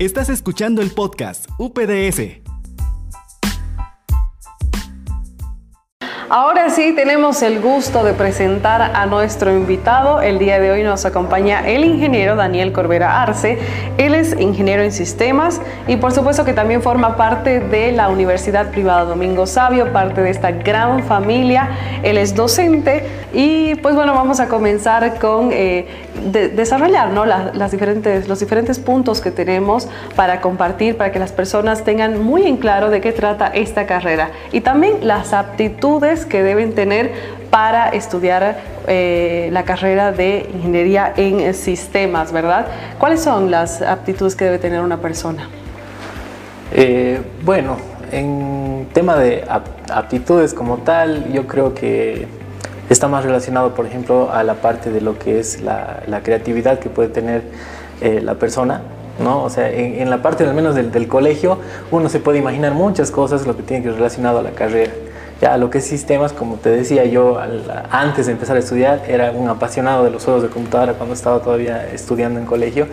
Estás escuchando el podcast UPDS. Ahora sí, tenemos el gusto de presentar a nuestro invitado. El día de hoy nos acompaña el ingeniero Daniel Corbera Arce. Él es ingeniero en sistemas y por supuesto que también forma parte de la Universidad Privada Domingo Sabio, parte de esta gran familia. Él es docente y pues bueno, vamos a comenzar con eh, desarrollar ¿no? las diferentes, los diferentes puntos que tenemos para compartir, para que las personas tengan muy en claro de qué trata esta carrera y también las aptitudes que deben tener para estudiar eh, la carrera de ingeniería en sistemas, ¿verdad? ¿Cuáles son las aptitudes que debe tener una persona? Eh, bueno, en tema de aptitudes como tal, yo creo que está más relacionado, por ejemplo, a la parte de lo que es la, creatividad que puede tener eh, la persona. ¿no? O sea, en, la parte al menos del, del, colegio, uno se puede imaginar muchas cosas, lo que tiene que relacionado a la carrera. Ya lo que es sistemas, como te decía yo antes de empezar a estudiar, era un apasionado de los juegos de computadora cuando estaba todavía estudiando en colegio,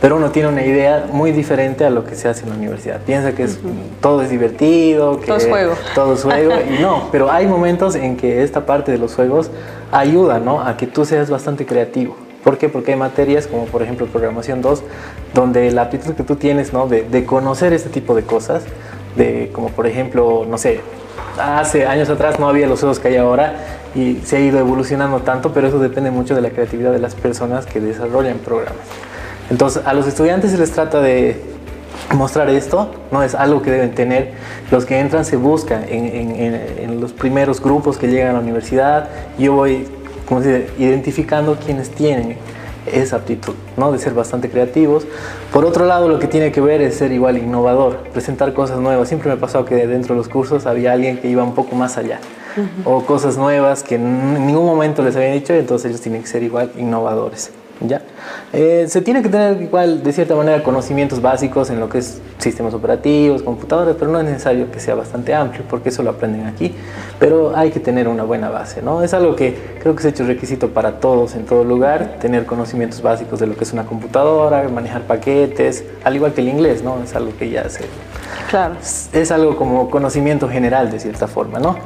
pero uno tiene una idea muy diferente a lo que se hace en la universidad. Piensa que es, todo es divertido, que todo es juego. Todo es juego, y no, pero hay momentos en que esta parte de los juegos ayuda ¿no? a que tú seas bastante creativo. ¿Por qué? Porque hay materias como por ejemplo programación 2, donde la aptitud que tú tienes ¿no? de, de conocer este tipo de cosas, de como por ejemplo, no sé, hace años atrás no había los juegos que hay ahora y se ha ido evolucionando tanto, pero eso depende mucho de la creatividad de las personas que desarrollan programas. Entonces, a los estudiantes se les trata de mostrar esto, no es algo que deben tener. Los que entran se buscan en, los primeros grupos que llegan a la universidad. Yo voy identificando quienes tienen esa aptitud, ¿no? de ser bastante creativos. Por otro lado, lo que tiene que ver es ser igual innovador, presentar cosas nuevas. Siempre me ha pasado que dentro de los cursos había alguien que iba un poco más allá, o cosas nuevas que en ningún momento les habían dicho, entonces ellos tienen que ser igual innovadores. ¿Ya? Eh, se tiene que tener igual, de cierta manera, conocimientos básicos en lo que es sistemas operativos, computadoras, pero no es necesario que sea bastante amplio, porque eso lo aprenden aquí, pero hay que tener una buena base, ¿no? Es algo que creo que es hecho requisito para todos en todo lugar, tener conocimientos básicos de lo que es una computadora, manejar paquetes, al igual que el inglés, ¿no? Es algo que ya se... Claro. Es algo como conocimiento general, de cierta forma, ¿no?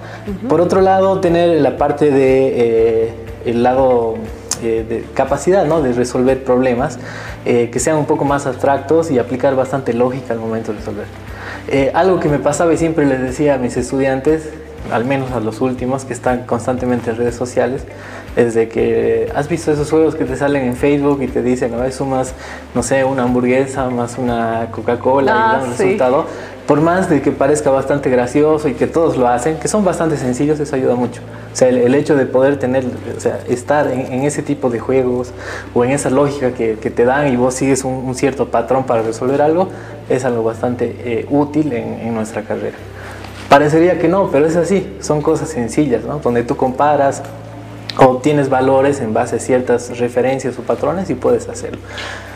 Por otro lado, tener la parte de... Eh, el lado eh, de capacidad ¿no? de resolver problemas eh, que sean un poco más abstractos y aplicar bastante lógica al momento de resolver. Eh, algo que me pasaba y siempre les decía a mis estudiantes, al menos a los últimos que están constantemente en redes sociales, es de que has visto esos juegos que te salen en Facebook y te dicen, ¿no? es más, no sé, una hamburguesa más una Coca-Cola y ah, dan un resultado por más de que parezca bastante gracioso y que todos lo hacen, que son bastante sencillos, eso ayuda mucho. O sea, el, hecho de poder tener, o sea, estar en, ese tipo de juegos o en esa lógica que, te dan y vos sigues un, cierto patrón para resolver algo, es algo bastante eh, útil en, en nuestra carrera. Parecería que no, pero es así, son cosas sencillas, ¿no? Donde tú comparas obtienes valores en base a ciertas referencias o patrones y puedes hacerlo.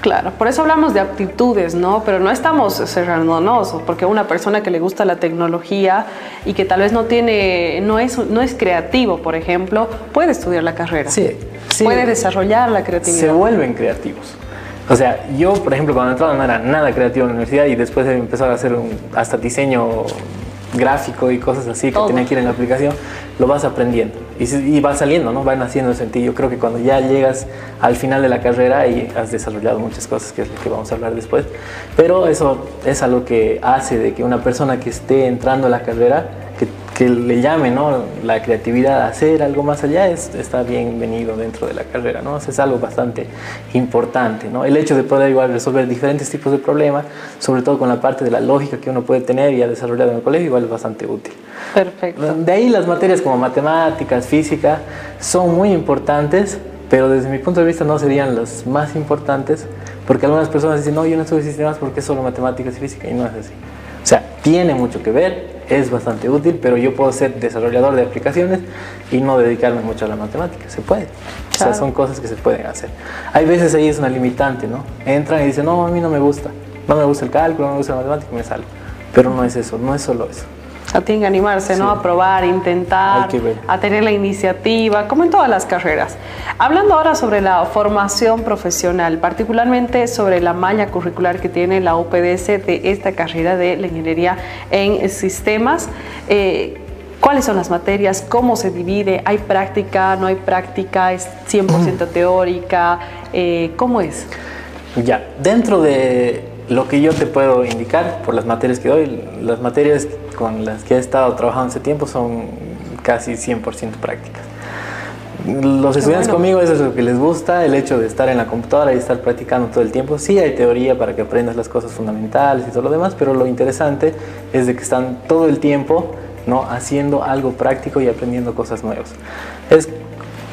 Claro, por eso hablamos de aptitudes, ¿no? Pero no estamos cerrándonos, porque una persona que le gusta la tecnología y que tal vez no tiene, no es, no es creativo, por ejemplo, puede estudiar la carrera. Sí, sí. Puede desarrollar la creatividad. Se vuelven creativos. O sea, yo, por ejemplo, cuando entraba no era nada creativo en la universidad y después he empezado a hacer un, hasta diseño gráfico y cosas así que tenía que ir en la aplicación, lo vas aprendiendo y, va saliendo, ¿no? Va naciendo en ti. Yo creo que cuando ya llegas al final de la carrera y has desarrollado muchas cosas, que es lo que vamos a hablar después, pero eso es algo que hace de que una persona que esté entrando a la carrera que le llame ¿no? la creatividad a hacer algo más allá es, está bienvenido dentro de la carrera, ¿no? es algo bastante importante. ¿no? El hecho de poder igual resolver diferentes tipos de problemas, sobre todo con la parte de la lógica que uno puede tener y ha desarrollado en el colegio, igual es bastante útil. Perfecto. De ahí las materias como matemáticas, física, son muy importantes, pero desde mi punto de vista no serían las más importantes, porque algunas personas dicen, no, yo no estudio sistemas porque es solo matemáticas y física, y no es así. O sea, tiene mucho que ver, es bastante útil, pero yo puedo ser desarrollador de aplicaciones y no dedicarme mucho a la matemática. Se puede. O sea, son cosas que se pueden hacer. Hay veces ahí es una limitante, ¿no? Entran y dicen, no, a mí no me gusta. No me gusta el cálculo, no me gusta la matemática, me salgo. Pero no es eso, no es solo eso. Tienen que animarse, ¿no? A probar, intentar, a tener la iniciativa, como en todas las carreras. Hablando ahora sobre la formación profesional, particularmente sobre la malla curricular que tiene la UPDS de esta carrera de la ingeniería en sistemas. Eh, ¿Cuáles son las materias? ¿Cómo se divide? ¿Hay práctica? ¿No hay práctica? ¿Es 100% teórica? Eh, ¿Cómo es? Ya, dentro de lo que yo te puedo indicar por las materias que doy, las materias con las que he estado trabajando hace tiempo son casi 100% prácticas. Los estudiantes conmigo eso es lo que les gusta, el hecho de estar en la computadora y estar practicando todo el tiempo. Sí hay teoría para que aprendas las cosas fundamentales y todo lo demás, pero lo interesante es de que están todo el tiempo ¿no? haciendo algo práctico y aprendiendo cosas nuevas. Es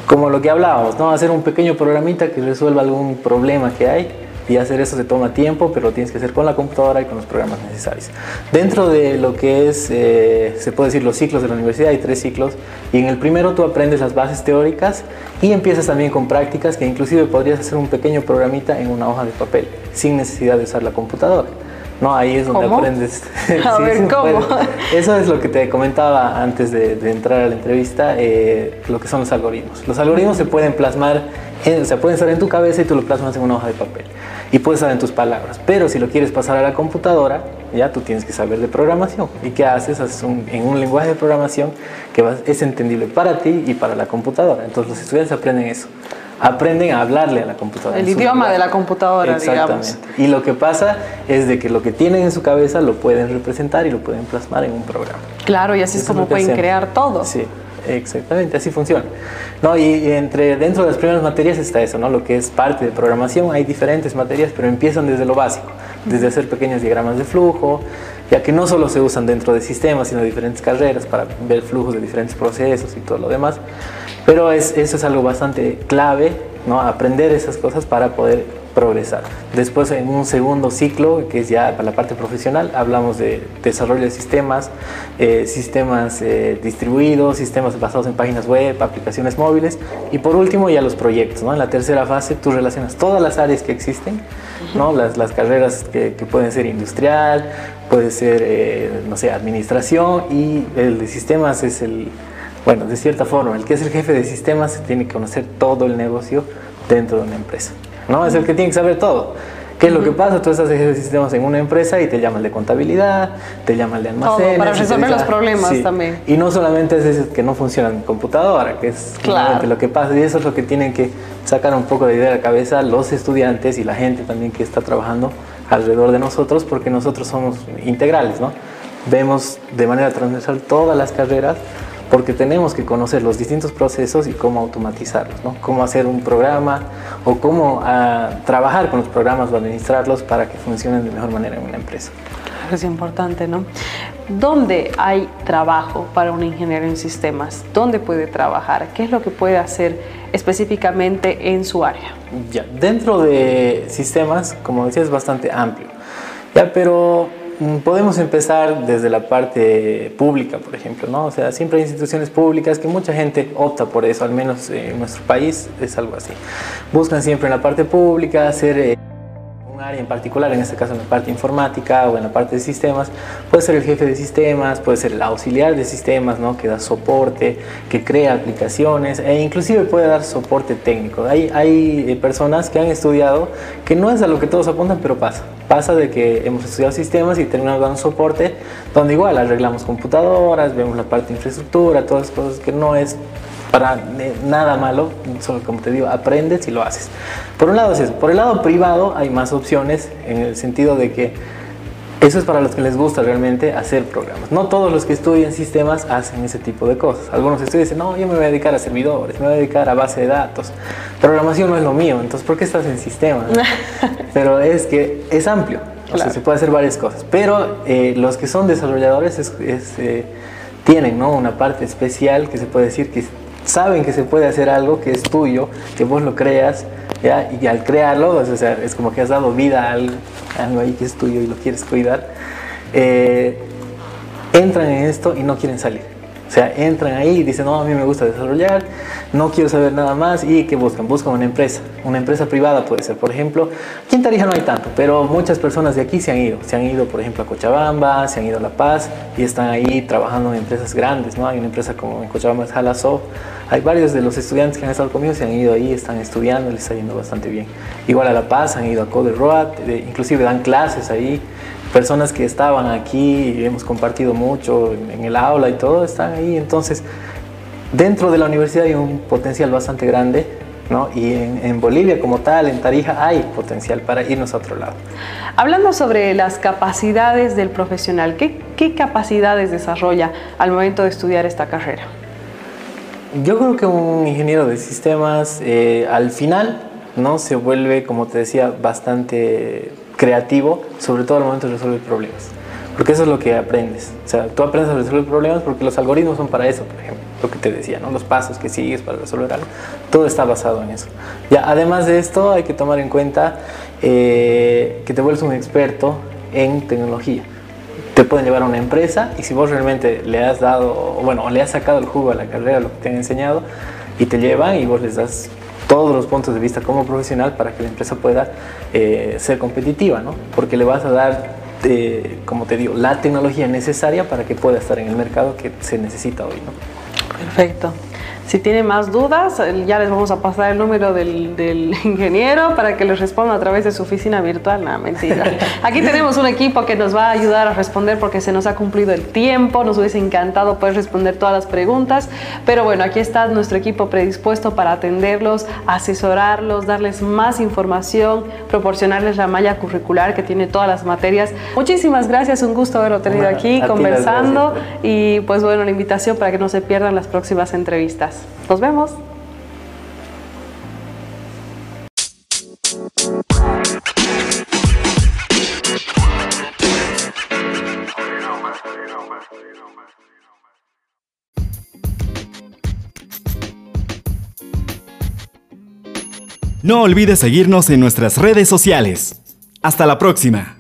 como lo que hablábamos, ¿no? hacer un pequeño programita que resuelva algún problema que hay y hacer eso se toma tiempo, pero lo tienes que hacer con la computadora y con los programas necesarios. Dentro de lo que es, eh, se puede decir, los ciclos de la universidad, hay tres ciclos, y en el primero tú aprendes las bases teóricas y empiezas también con prácticas que inclusive podrías hacer un pequeño programita en una hoja de papel, sin necesidad de usar la computadora. No, ahí es donde aprendes. A ver, ¿cómo? Eso es lo que te comentaba antes de, entrar a la entrevista, eh, lo que son los algoritmos. Los algoritmos se pueden plasmar, o sea, pueden estar en tu cabeza y tú lo plasmas en una hoja de papel. Y puedes en tus palabras. Pero si lo quieres pasar a la computadora, ya tú tienes que saber de programación. ¿Y qué haces? Haces en un lenguaje de programación que es entendible para ti y para la computadora. Entonces los estudiantes aprenden eso aprenden a hablarle a la computadora. El idioma de la computadora, Exactamente. Y lo que pasa es de que lo que tienen en su cabeza lo pueden representar y lo pueden plasmar en un programa. Claro, y así es como pueden crear todo. Sí, exactamente, así funciona. No, y, entre dentro de las primeras materias está eso, ¿no? Lo que es parte de programación, hay diferentes materias, pero empiezan desde lo básico, desde hacer pequeños diagramas de flujo, ya que no solo se usan dentro de sistemas, sino diferentes carreras para ver flujos de diferentes procesos y todo lo demás. Pero es, eso es algo bastante clave, ¿no? aprender esas cosas para poder progresar. Después en un segundo ciclo, que es ya para la parte profesional, hablamos de desarrollo de sistemas, eh, sistemas eh, distribuidos, sistemas basados en páginas web, aplicaciones móviles y por último ya los proyectos. ¿no? En la tercera fase tú relacionas todas las áreas que existen, ¿no? las, las carreras que, que, pueden ser industrial, puede ser, eh, no sé, administración y el de sistemas es el bueno, de cierta forma, el que es el jefe de sistemas tiene que conocer todo el negocio dentro de una empresa. ¿No? Es el que tiene que saber todo. ¿Qué es lo que pasa? Tú estás de sistemas en una empresa y te llaman de contabilidad, te llaman de almacén. Todo, para resolver los problemas también. Y no solamente es que no funciona en computadora, que es lo que pasa, y eso es lo que tienen que sacar un poco de idea de la cabeza los estudiantes y la gente también que está trabajando alrededor de nosotros, porque nosotros somos integrales, ¿no? Vemos de manera transversal todas las carreras porque tenemos que conocer los distintos procesos y cómo automatizarlos, ¿no? cómo hacer un programa o cómo ah, trabajar con los programas o administrarlos para que funcionen de mejor manera en una empresa. Es importante, ¿no? ¿Dónde hay trabajo para un ingeniero en sistemas? ¿Dónde puede trabajar? ¿Qué es lo que puede hacer específicamente en su área? Ya, dentro de sistemas, como decía, es bastante amplio. Ya, pero podemos empezar desde la parte pública, por ejemplo, ¿no? O sea, siempre hay instituciones públicas que mucha gente opta por eso, al menos en nuestro país es algo así. Buscan siempre en la parte pública hacer... Eh, área en particular, en este caso en la parte informática o en la parte de sistemas, puede ser el jefe de sistemas, puede ser el auxiliar de sistemas, ¿no? que da soporte, que crea aplicaciones e inclusive puede dar soporte técnico. Hay, hay eh, personas que han estudiado que no es a lo que todos apuntan, pero pasa. Pasa de que hemos estudiado sistemas y terminamos dando soporte, donde igual arreglamos computadoras, vemos la parte de infraestructura, todas las cosas que no es para nada malo, solo como te digo, aprendes y lo haces. Por un lado es eso. Por el lado privado hay más opciones en el sentido de que eso es para los que les gusta realmente hacer programas. No todos los que estudian sistemas hacen ese tipo de cosas. Algunos estudian dicen, no, yo me voy a dedicar a servidores, me voy a dedicar a base de datos. Programación no es lo mío, entonces ¿por qué estás en sistemas? Pero es que es amplio, o sea, se puede hacer varias cosas. Pero eh, los que son desarrolladores es, eh, tienen ¿no? una parte especial que se puede decir que saben que se puede hacer algo que es tuyo, que vos lo creas, ¿ya? y al crearlo, es como que has dado vida a algo, ahí que es tuyo y lo quieres cuidar, eh, entran en esto y no quieren salir. O sea, entran ahí y dicen, no, a mí me gusta desarrollar, no quiero saber nada más. ¿Y qué buscan? Buscan una empresa, una empresa privada puede ser. Por ejemplo, aquí en Tarija no hay tanto, pero muchas personas de aquí se han ido. Se han ido, por ejemplo, a Cochabamba, se han ido a La Paz y están ahí trabajando en empresas grandes, ¿no? Hay una empresa como en Cochabamba, es Halasoft. Hay varios de los estudiantes que han estado conmigo, se han ido ahí, están estudiando, les está yendo bastante bien. Igual a La Paz, han ido a Code Road, inclusive dan clases ahí personas que estaban aquí y hemos compartido mucho en el aula y todo, están ahí. Entonces, dentro de la universidad hay un potencial bastante grande, ¿no? Y en, Bolivia como tal, en Tarija, hay potencial para irnos a otro lado. Hablando sobre las capacidades del profesional, ¿qué, qué capacidades desarrolla al momento de estudiar esta carrera? Yo creo que un ingeniero de sistemas eh, al final no se vuelve, como te decía, bastante creativo, sobre todo al momento de resolver problemas. Porque eso es lo que aprendes. O sea, tú aprendes a resolver problemas porque los algoritmos son para eso, por ejemplo. Lo que te decía, ¿no? Los pasos que sigues para resolver algo. Todo está basado en eso. Ya, además de esto, hay que tomar en cuenta eh, que te vuelves un experto en tecnología. Te pueden llevar a una empresa y si vos realmente le has dado, bueno, le has sacado el jugo a la carrera, lo que te han enseñado, y te llevan y vos les das todos los puntos de vista como profesional para que la empresa pueda eh, ser competitiva, ¿no? Porque le vas a dar, eh, como te digo, la tecnología necesaria para que pueda estar en el mercado que se necesita hoy, ¿no? Perfecto. Si tienen más dudas, ya les vamos a pasar el número del, ingeniero para que les responda a través de su oficina virtual. No, mentira. Aquí tenemos un equipo que nos va a ayudar a responder porque se nos ha cumplido el tiempo. Nos hubiese encantado poder responder todas las preguntas. Pero bueno, aquí está nuestro equipo predispuesto para atenderlos, asesorarlos, darles más información, proporcionarles la malla curricular que tiene todas las materias. Muchísimas gracias, un gusto haberlo tenido aquí conversando. Y pues bueno, la invitación para que no se pierdan las próximas entrevistas. Nos vemos. No olvides seguirnos en nuestras redes sociales. Hasta la próxima.